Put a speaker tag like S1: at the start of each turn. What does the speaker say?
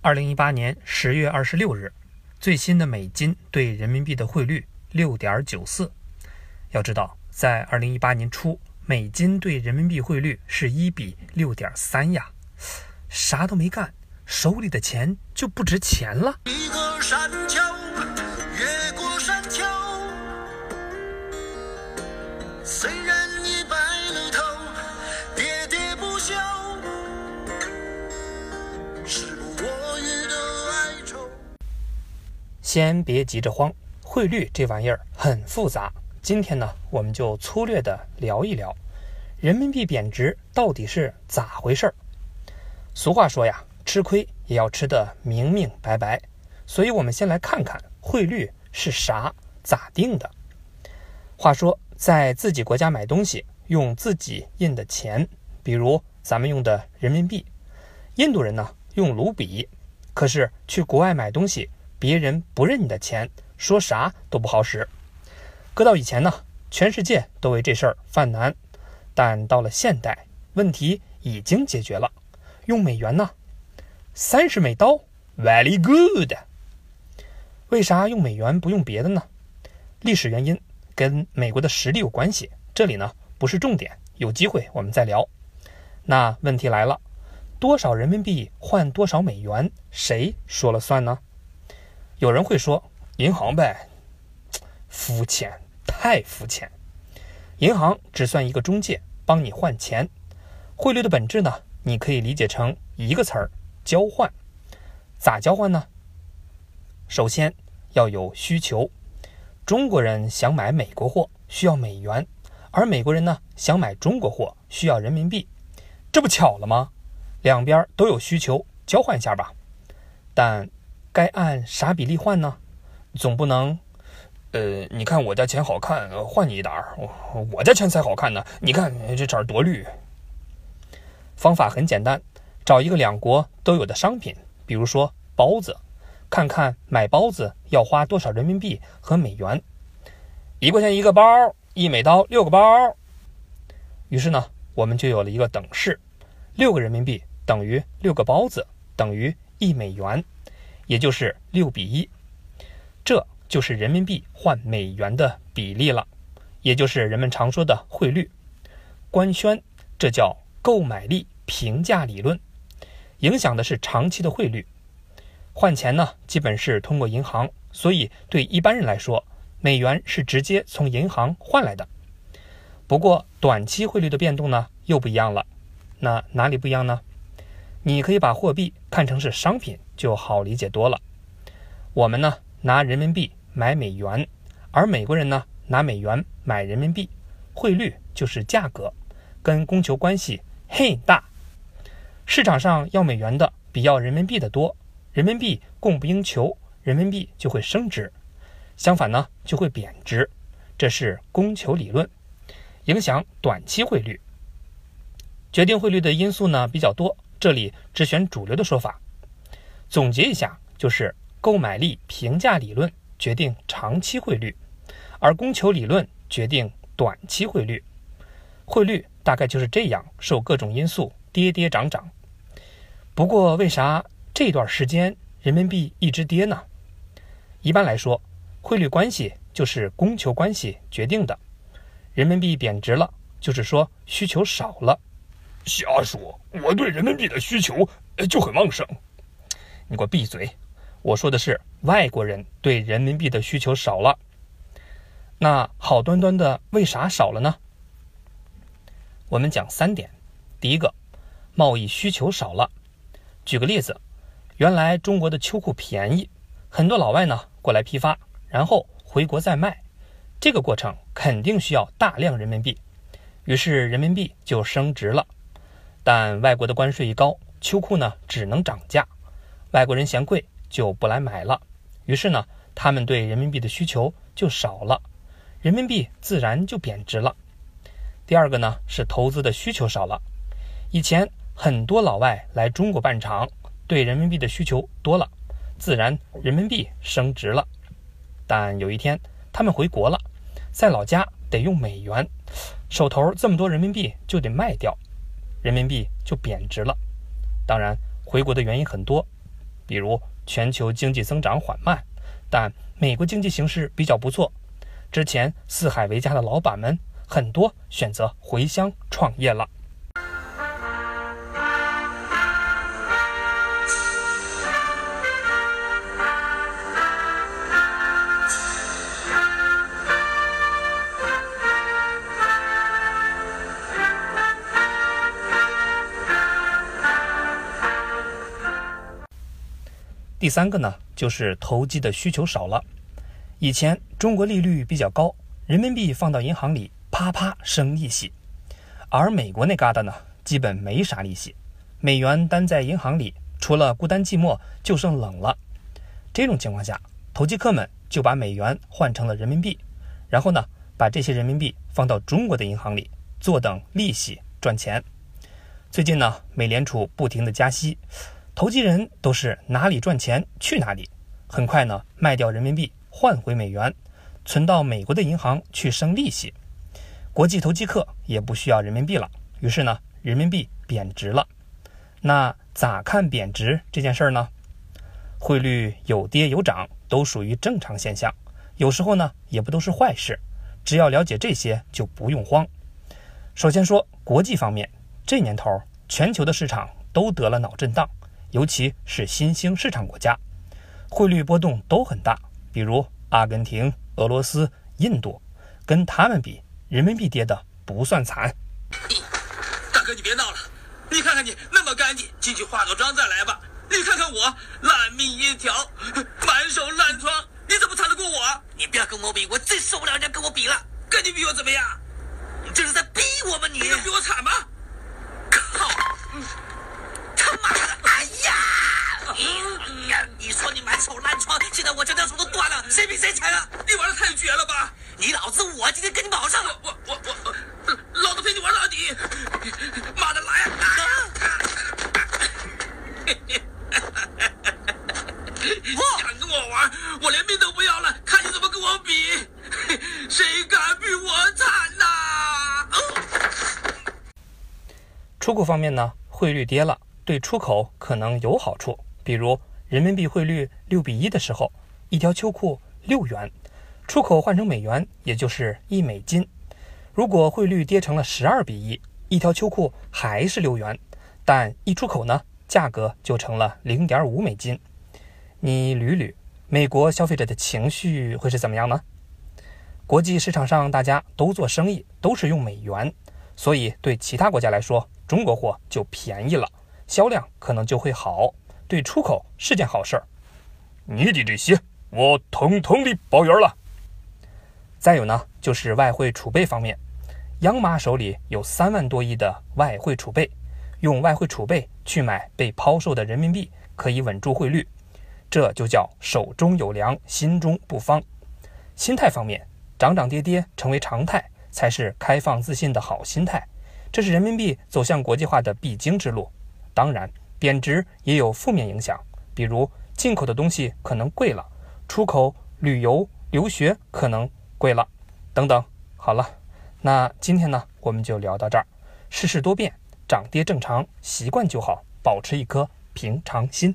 S1: 二零一八年十月二十六日，最新的美金对人民币的汇率六点九四。要知道，在二零一八年初，美金对人民币汇率是一比六点三呀。啥都没干，手里的钱就不值钱了。一个山丘，先别急着慌，汇率这玩意儿很复杂。今天呢，我们就粗略的聊一聊，人民币贬值到底是咋回事儿。俗话说呀，吃亏也要吃得明明白白。所以，我们先来看看汇率是啥、咋定的。话说，在自己国家买东西用自己印的钱，比如咱们用的人民币，印度人呢用卢比。可是去国外买东西，别人不认你的钱，说啥都不好使。搁到以前呢，全世界都为这事儿犯难。但到了现代，问题已经解决了。用美元呢？三十美刀，very good。为啥用美元不用别的呢？历史原因跟美国的实力有关系。这里呢不是重点，有机会我们再聊。那问题来了，多少人民币换多少美元，谁说了算呢？有人会说银行呗，肤浅，太肤浅。银行只算一个中介，帮你换钱。汇率的本质呢？你可以理解成一个词儿：交换。咋交换呢？首先要有需求。中国人想买美国货需要美元，而美国人呢想买中国货需要人民币。这不巧了吗？两边都有需求，交换一下吧。但该按啥比例换呢？总不能，呃，你看我家钱好看，换你一沓儿。我家钱才好看呢，你看这色儿多绿。方法很简单，找一个两国都有的商品，比如说包子，看看买包子要花多少人民币和美元。一块钱一个包，一美刀六个包。于是呢，我们就有了一个等式：六个人民币等于六个包子等于一美元，也就是六比一。这就是人民币换美元的比例了，也就是人们常说的汇率。官宣，这叫。购买力评价理论影响的是长期的汇率。换钱呢，基本是通过银行，所以对一般人来说，美元是直接从银行换来的。不过，短期汇率的变动呢，又不一样了。那哪里不一样呢？你可以把货币看成是商品，就好理解多了。我们呢，拿人民币买美元，而美国人呢，拿美元买人民币，汇率就是价格，跟供求关系。很大，市场上要美元的比要人民币的多，人民币供不应求，人民币就会升值；相反呢，就会贬值。这是供求理论，影响短期汇率。决定汇率的因素呢比较多，这里只选主流的说法。总结一下，就是购买力评价理论决定长期汇率，而供求理论决定短期汇率。汇率。大概就是这样，受各种因素跌跌涨涨。不过，为啥这段时间人民币一直跌呢？一般来说，汇率关系就是供求关系决定的。人民币贬值了，就是说需求少了。
S2: 瞎说，我对人民币的需求就很旺盛。
S1: 你给我闭嘴！我说的是外国人对人民币的需求少了。那好端端的为啥少了呢？我们讲三点，第一个，贸易需求少了。举个例子，原来中国的秋裤便宜，很多老外呢过来批发，然后回国再卖，这个过程肯定需要大量人民币，于是人民币就升值了。但外国的关税一高，秋裤呢只能涨价，外国人嫌贵就不来买了，于是呢他们对人民币的需求就少了，人民币自然就贬值了。第二个呢是投资的需求少了，以前很多老外来中国办厂，对人民币的需求多了，自然人民币升值了。但有一天他们回国了，在老家得用美元，手头这么多人民币就得卖掉，人民币就贬值了。当然回国的原因很多，比如全球经济增长缓慢，但美国经济形势比较不错。之前四海为家的老板们很多选择回乡创业了。第三个呢，就是投机的需求少了。以前中国利率比较高，人民币放到银行里啪啪生利息，而美国那旮瘩呢，基本没啥利息。美元单在银行里，除了孤单寂寞，就剩冷了。这种情况下，投机客们就把美元换成了人民币，然后呢，把这些人民币放到中国的银行里，坐等利息赚钱。最近呢，美联储不停的加息。投机人都是哪里赚钱去哪里，很快呢卖掉人民币换回美元，存到美国的银行去生利息。国际投机客也不需要人民币了，于是呢人民币贬值了。那咋看贬值这件事儿呢？汇率有跌有涨都属于正常现象，有时候呢也不都是坏事。只要了解这些就不用慌。首先说国际方面，这年头全球的市场都得了脑震荡。尤其是新兴市场国家，汇率波动都很大。比如阿根廷、俄罗斯、印度，跟他们比，人民币跌的不算惨。
S3: 大哥，你别闹了，你看看你那么干净，进去化个妆再来吧。你看看我烂命一条，满手烂疮，你怎么缠得过我？你不要跟我比，我最受不了人家跟我比了。跟你比我怎么样？你这是在逼我吗？你能比我惨吗？靠！他妈的！哎呀！你说你满手烂疮，现在我这条手都断了，谁比谁惨啊？你玩的太绝了吧！你老子我今天跟你卯上！我我我我，老子陪你玩到底！妈的来啊！想跟我玩，我连命都不要了，看你怎么跟我比！谁敢比我惨呐？
S1: 出口方面呢，汇率跌了。对出口可能有好处，比如人民币汇率六比一的时候，一条秋裤六元，出口换成美元也就是一美金。如果汇率跌成了十二比一，一条秋裤还是六元，但一出口呢，价格就成了零点五美金。你捋捋，美国消费者的情绪会是怎么样呢？国际市场上大家都做生意，都是用美元，所以对其他国家来说，中国货就便宜了。销量可能就会好，对出口是件好事儿。
S2: 你的这些我统统的包圆了。
S1: 再有呢，就是外汇储备方面，央妈手里有三万多亿的外汇储备，用外汇储备去买被抛售的人民币，可以稳住汇率。这就叫手中有粮，心中不慌。心态方面，涨涨跌跌成为常态，才是开放自信的好心态。这是人民币走向国际化的必经之路。当然，贬值也有负面影响，比如进口的东西可能贵了，出口、旅游、留学可能贵了，等等。好了，那今天呢，我们就聊到这儿。世事多变，涨跌正常，习惯就好，保持一颗平常心。